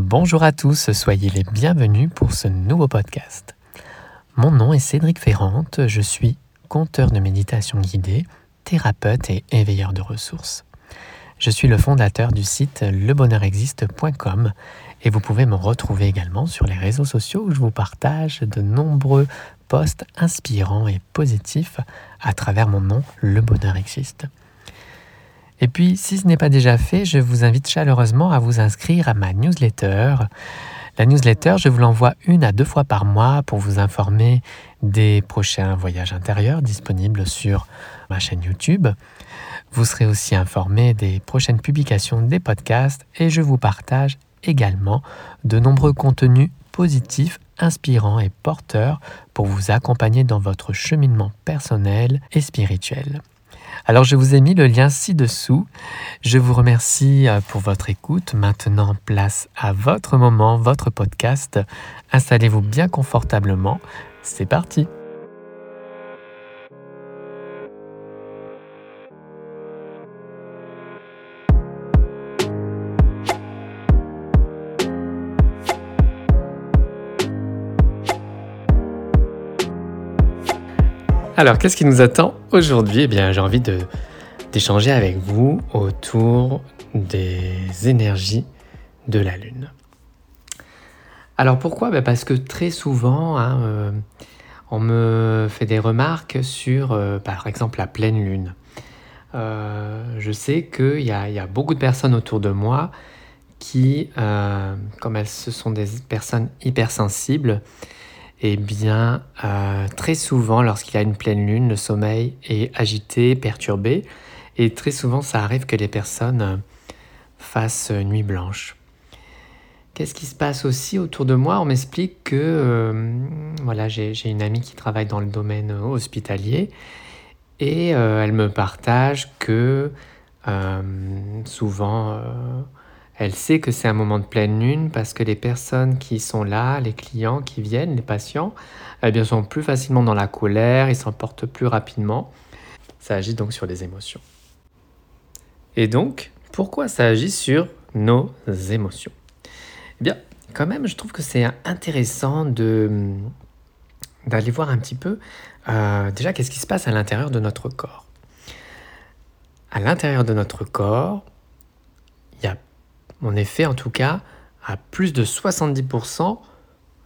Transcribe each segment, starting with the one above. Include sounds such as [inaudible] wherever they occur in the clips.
Bonjour à tous, soyez les bienvenus pour ce nouveau podcast. Mon nom est Cédric Ferrante, je suis conteur de méditation guidée, thérapeute et éveilleur de ressources. Je suis le fondateur du site lebonheurexiste.com et vous pouvez me retrouver également sur les réseaux sociaux où je vous partage de nombreux posts inspirants et positifs à travers mon nom Le Bonheur Existe. Et puis, si ce n'est pas déjà fait, je vous invite chaleureusement à vous inscrire à ma newsletter. La newsletter, je vous l'envoie une à deux fois par mois pour vous informer des prochains voyages intérieurs disponibles sur ma chaîne YouTube. Vous serez aussi informé des prochaines publications des podcasts et je vous partage également de nombreux contenus positifs, inspirants et porteurs pour vous accompagner dans votre cheminement personnel et spirituel. Alors je vous ai mis le lien ci-dessous. Je vous remercie euh, pour votre écoute. Maintenant, place à votre moment, votre podcast. Installez-vous bien confortablement. C'est parti. Alors, qu'est-ce qui nous attend aujourd'hui? Eh bien, j'ai envie d'échanger avec vous autour des énergies de la Lune. Alors pourquoi? Ben, Parce que très souvent, hein, euh, on me fait des remarques sur, euh, par exemple, la pleine Lune. Euh, je sais qu'il y, y, a beaucoup de personnes autour de moi qui, comme elles ce sont des personnes hypersensibles, eh bien, euh, très souvent, lorsqu'il y a une pleine lune, le sommeil est agité, perturbé. Et très souvent, ça arrive que les personnes euh, fassent nuit blanche. Qu'est-ce qui se passe aussi autour de moi? On m'explique que euh, voilà, j'ai une amie qui travaille dans le domaine hospitalier et elle me partage que souvent elle sait que c'est un moment de pleine lune parce que les personnes qui sont là, les clients qui viennent, les patients, eh bien, sont plus facilement dans la colère, ils s'emportent plus rapidement. Ça agit donc sur les émotions. Et donc, pourquoi ça agit sur nos émotions? Eh bien, quand même, je trouve que c'est intéressant de d'aller voir un petit peu euh, déjà qu'est-ce qui se passe à l'intérieur de notre corps? À l'intérieur de notre corps, il y a est fait en tout cas à plus de 70%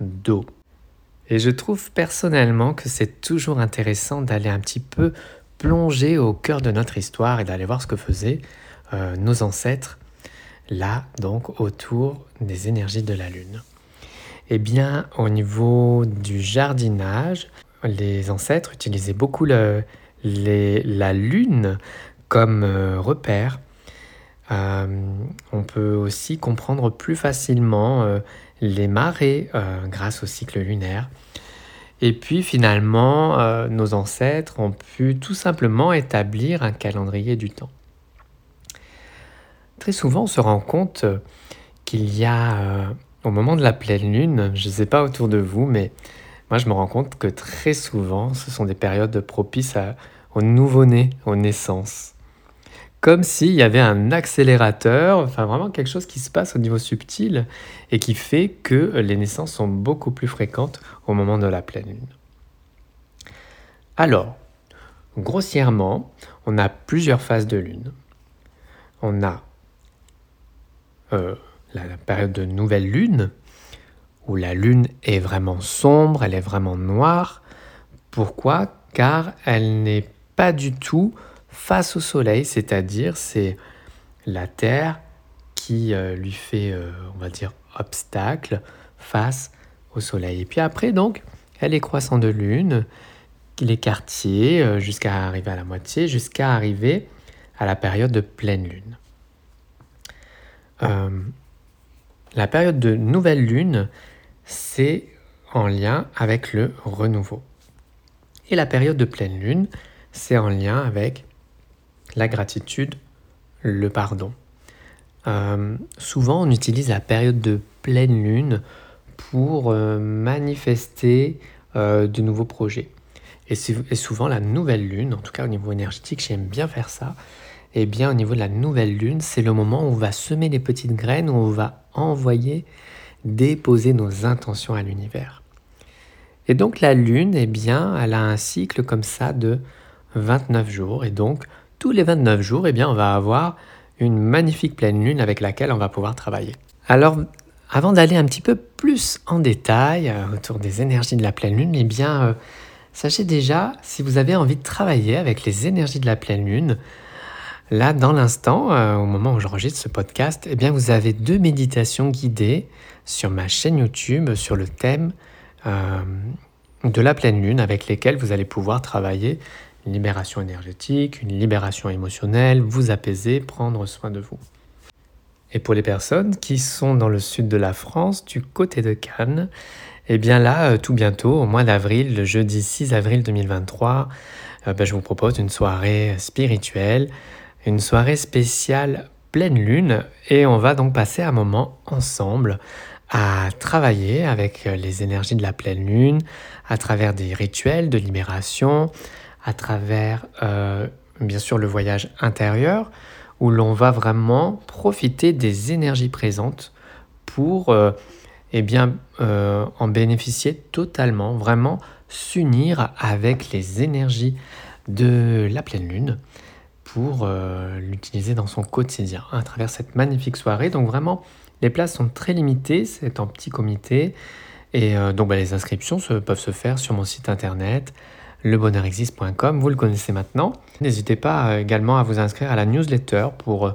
d'eau. Et je trouve personnellement que c'est toujours intéressant d'aller un petit peu plonger au cœur de notre histoire et d'aller voir ce que faisaient euh, nos ancêtres là, donc autour des énergies de la Lune. Eh bien, au niveau du jardinage, les ancêtres utilisaient beaucoup la Lune comme euh, repère on peut aussi comprendre plus facilement euh, les marées euh, grâce au cycle lunaire. Et puis finalement, nos ancêtres ont pu tout simplement établir un calendrier du temps. Très souvent, on se rend compte qu'il y a, au moment de la pleine lune, je ne sais pas autour de vous, mais moi je me rends compte que très souvent, ce sont des périodes propices au nouveau-né, aux naissances comme s'il y avait un accélérateur, enfin vraiment quelque chose qui se passe au niveau subtil et qui fait que les naissances sont beaucoup plus fréquentes au moment de la pleine lune. Alors, grossièrement, on a plusieurs phases de lune. On a euh, la, la période de nouvelle lune, où la lune est vraiment sombre, elle est vraiment noire. Pourquoi? Car elle n'est pas du tout face au Soleil, c'est-à-dire c'est la Terre qui euh, lui fait, euh, on va dire, obstacle face au Soleil. Et puis après, donc, elle est croissant de lune, les quartiers, euh, jusqu'à arriver à la moitié, jusqu'à arriver à la période de pleine lune. la période de nouvelle lune, c'est en lien avec le renouveau. Et la période de pleine lune, c'est en lien avec la gratitude, le pardon. Euh, souvent, on utilise la période de pleine lune pour euh, manifester euh, de nouveaux projets. Et, souvent, la nouvelle lune, en tout cas au niveau énergétique, j'aime bien faire ça. Et eh bien, au niveau de la nouvelle lune, c'est le moment où on va semer les petites graines, où on va envoyer, déposer nos intentions à l'univers. Et donc la Lune, eh bien, elle a un cycle comme ça de 29 jours. Et donc, tous les 29 jours, eh bien, on va avoir une magnifique pleine Lune avec laquelle on va pouvoir travailler. Alors, avant d'aller un petit peu plus en détail euh, autour des énergies de la pleine Lune, eh bien, euh, sachez déjà, si vous avez envie de travailler avec les énergies de la pleine Lune, là, dans l'instant, euh, au moment où j'enregistre ce podcast, eh bien, vous avez deux méditations guidées sur ma chaîne YouTube sur le thème de la pleine lune avec lesquelles vous allez pouvoir travailler une libération énergétique, une libération émotionnelle, vous apaiser, prendre soin de vous. Et pour les personnes qui sont dans le sud de la France, du côté de Cannes, eh bien là, euh, tout bientôt, au mois d'avril, le jeudi 6 avril 2023, euh, ben, je vous propose une soirée spirituelle, une soirée spéciale pleine lune, et on va donc passer un moment ensemble à travailler avec euh, les énergies de la pleine lune, à travers des rituels de libération, à travers euh, bien sûr le voyage intérieur, où l'on va vraiment profiter des énergies présentes pour euh, eh bien, en bénéficier totalement, vraiment s'unir avec les énergies de la pleine lune pour l'utiliser dans son quotidien à travers cette magnifique soirée. Donc vraiment, les places sont très limitées, c'est en petit comité. Et euh, donc bah, les inscriptions peuvent se faire sur mon site internet lebonheurexiste.com, vous le connaissez maintenant. N'hésitez pas euh, également à vous inscrire à la newsletter pour euh,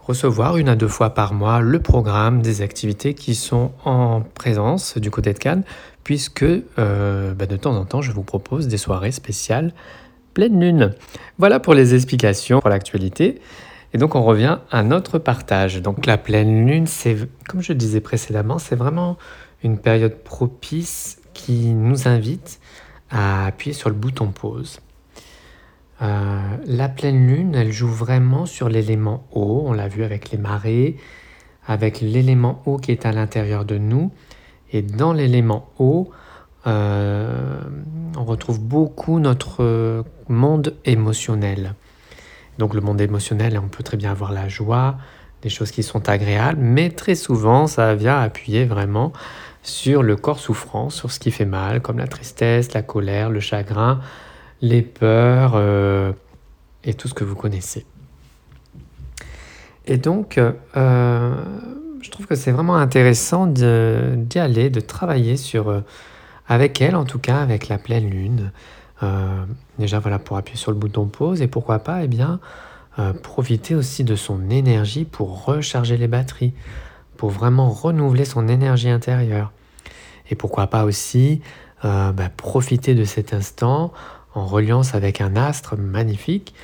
recevoir une à deux fois par mois le programme des activités qui sont en présence du côté de Cannes, puisque bah, de temps en temps je vous propose des soirées spéciales pleine lune. Voilà pour les explications pour l'actualité. Et donc on revient à notre partage. Donc la pleine lune, c'est, comme je disais précédemment, c'est vraiment une période propice qui nous invite à appuyer sur le bouton pause. Euh, la pleine lune, elle joue vraiment sur l'élément eau, on l'a vu avec les marées, avec l'élément eau qui est à l'intérieur de nous. Et dans l'élément eau, on retrouve beaucoup notre monde émotionnel. Donc le monde émotionnel, on peut très bien avoir la joie, des choses qui sont agréables, mais très souvent, ça vient appuyer vraiment sur le corps souffrant, sur ce qui fait mal, comme la tristesse, la colère, le chagrin, les peurs euh, et tout ce que vous connaissez. Et donc, euh, je trouve que c'est vraiment intéressant d'y aller, de travailler sur, euh, avec elle en tout cas, avec la pleine lune, déjà, voilà, pour appuyer sur le bouton pause et pourquoi pas, eh bien, profiter aussi de son énergie pour recharger les batteries, pour vraiment renouveler son énergie intérieure. Et pourquoi pas aussi euh, bah, profiter de cet instant en reliance avec un astre magnifique.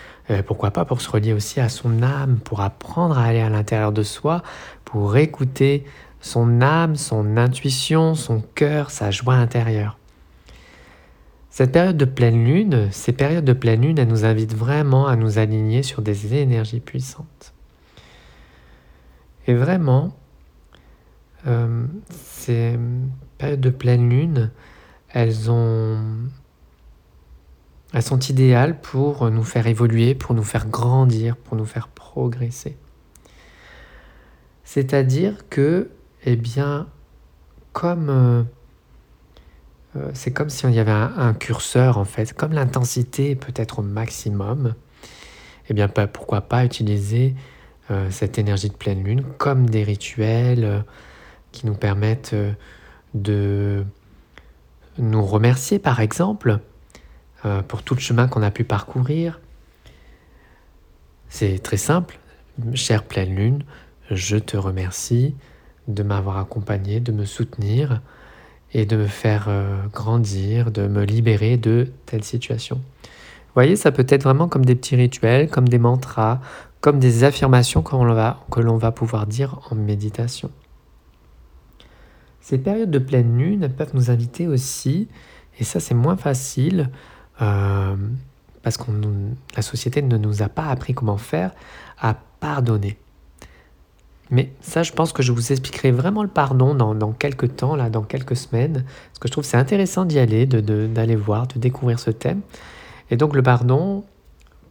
pourquoi pas pour se relier aussi à son âme, pour apprendre à aller à l'intérieur de soi, pour écouter son âme, son intuition, son cœur, sa joie intérieure. Cette période de pleine lune, ces périodes de pleine lune, elles nous invitent vraiment à nous aligner sur des énergies puissantes. Et vraiment, euh, ces périodes de pleine lune, elles, ont, elles sont idéales pour nous faire évoluer, pour nous faire grandir, pour nous faire progresser. C'est-à-dire que, eh bien, comme... Euh, euh, c'est comme si on y avait un, curseur en fait, comme l'intensité peut être au maximum, eh bien pourquoi pas utiliser cette énergie de pleine lune comme des rituels qui nous permettent de nous remercier par exemple pour tout le chemin qu'on a pu parcourir. C'est très simple, chère pleine lune, je te remercie de m'avoir accompagné, de me soutenir et de me faire euh, grandir, de me libérer de telle situation. Vous voyez, ça peut être vraiment comme des petits rituels, comme des mantras, comme des affirmations que l'on va, que l'on va pouvoir dire en méditation. Ces périodes de pleine lune peuvent nous inviter aussi, et ça c'est moins facile, euh, parce que la société ne nous a pas appris comment faire, à pardonner. Mais ça, je pense que je vous expliquerai vraiment le pardon dans, quelques temps, là, dans quelques semaines, parce que je trouve c'est intéressant d'y aller, d'aller voir, de découvrir ce thème. Et donc le pardon,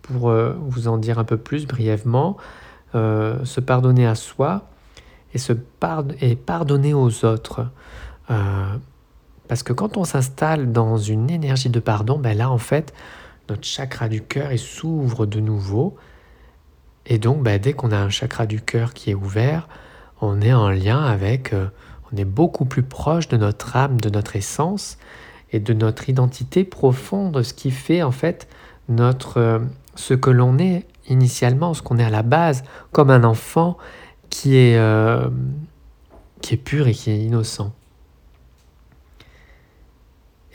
pour euh, vous en dire un peu plus brièvement, euh, se pardonner à soi, et, se et pardonner aux autres. Euh, parce que quand on s'installe dans une énergie de pardon, ben là en fait, notre chakra du cœur s'ouvre de nouveau. Et donc ben, dès qu'on a un chakra du cœur qui est ouvert, on est en lien avec, euh, on est beaucoup plus proche de notre âme, de notre essence et de notre identité profonde, ce qui fait en fait notre, euh, ce que l'on est initialement, ce qu'on est à la base, comme un enfant qui est, euh, qui est pur et qui est innocent.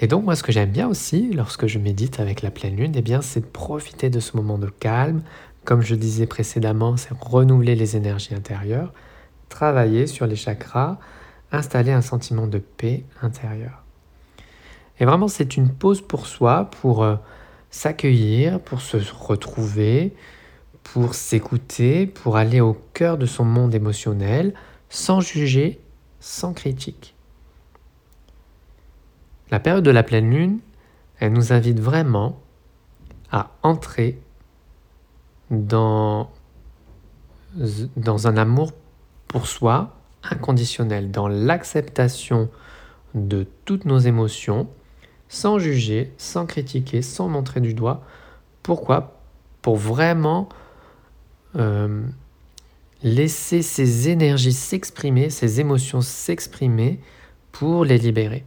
Et donc moi ce que j'aime bien aussi lorsque je médite avec la pleine lune, eh bien c'est de profiter de ce moment de calme. Comme je disais précédemment, c'est renouveler les énergies intérieures, travailler sur les chakras, installer un sentiment de paix intérieure. Et vraiment c'est une pause pour soi, pour euh, s'accueillir, pour se retrouver, pour s'écouter, pour aller au cœur de son monde émotionnel, sans juger, sans critique. La période de la pleine lune, elle nous invite vraiment à entrer dans, dans un amour pour soi inconditionnel, dans l'acceptation de toutes nos émotions, sans juger, sans critiquer, sans montrer du doigt. Pourquoi? Pour vraiment euh, laisser ces énergies s'exprimer, ces émotions s'exprimer pour les libérer.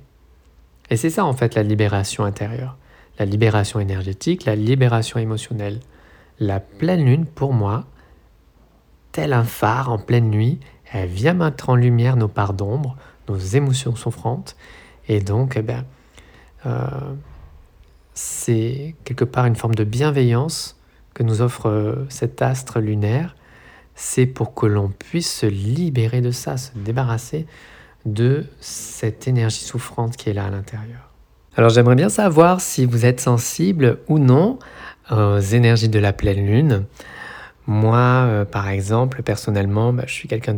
Et c'est ça en fait la libération intérieure, la libération énergétique, la libération émotionnelle. La pleine lune, pour moi, tel un phare en pleine nuit, elle vient mettre en lumière nos parts d'ombre, nos émotions souffrantes, et donc, eh ben, euh, c'est quelque part une forme de bienveillance que nous offre euh, cet astre lunaire, c'est pour que l'on puisse se libérer de ça, se débarrasser de cette énergie souffrante qui est là à l'intérieur. Alors j'aimerais bien savoir si vous êtes sensible ou non aux énergies de la pleine lune. Moi, euh, par exemple, personnellement, bah, je suis quelqu'un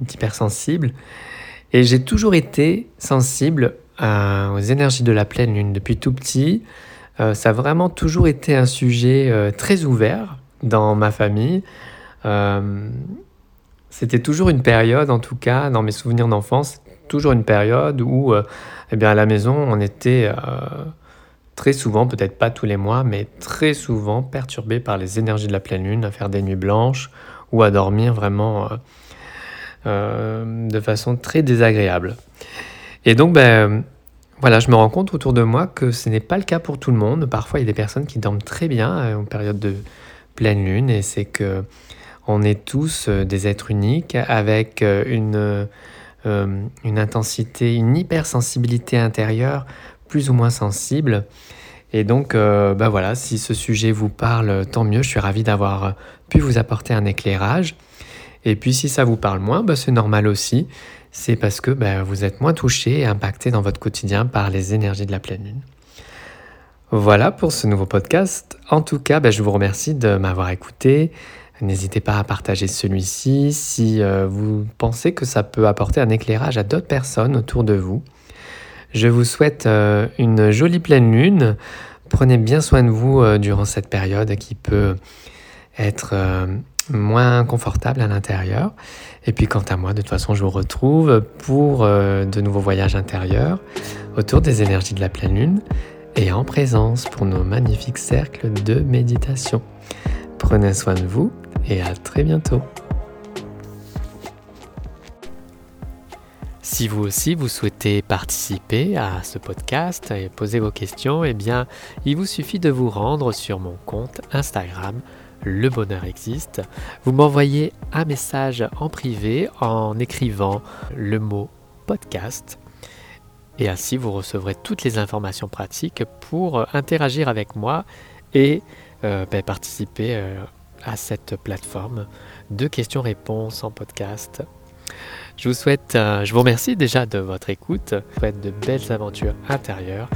d'hypersensible et j'ai toujours été sensible aux énergies de la pleine lune depuis tout petit. Euh, ça a vraiment toujours été un sujet euh, très ouvert dans ma famille. Euh, c'était toujours une période, en tout cas, dans mes souvenirs d'enfance, toujours une période où, eh bien, à la maison, on était très souvent, peut-être pas tous les mois, mais très souvent perturbé par les énergies de la pleine lune, à faire des nuits blanches ou à dormir vraiment de façon très désagréable. Et donc, ben, voilà, je me rends compte autour de moi que ce n'est pas le cas pour tout le monde. Parfois, il y a des personnes qui dorment très bien euh, en période de pleine lune, et c'est que on est tous euh, des êtres uniques avec euh, une, intensité, une hypersensibilité intérieure plus ou moins sensible. Et donc, ben voilà, si ce sujet vous parle, tant mieux. Je suis ravi d'avoir pu vous apporter un éclairage. Et puis, si ça vous parle moins, ben c'est normal aussi c'est parce que ben, vous êtes moins touché et impacté dans votre quotidien par les énergies de la pleine lune. Voilà pour ce nouveau podcast. En tout cas, ben, je vous remercie de m'avoir écouté. N'hésitez pas à partager celui-ci si euh, vous pensez que ça peut apporter un éclairage à d'autres personnes autour de vous. Je vous souhaite euh, une jolie pleine lune. Prenez bien soin de vous euh, durant cette période qui peut être moins confortable à l'intérieur. Et puis quant à moi, de toute façon, je vous retrouve pour euh, de nouveaux voyages intérieurs autour des énergies de la pleine lune et en présence pour nos magnifiques cercles de méditation. Prenez soin de vous et à très bientôt. Si vous aussi vous souhaitez participer à ce podcast et poser vos questions, eh bien, il vous suffit de vous rendre sur mon compte Instagram le bonheur existe, vous m'envoyez un message en privé en écrivant le mot podcast. Et ainsi, vous recevrez toutes les informations pratiques pour euh, interagir avec moi et euh, ben, participer euh, à cette plateforme de questions-réponses en podcast. Je vous souhaite, je vous remercie déjà de votre écoute. Je vous souhaite de belles aventures intérieures.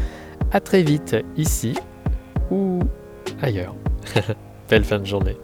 À très vite ici ou ailleurs. [laughs] Belle fin de journée.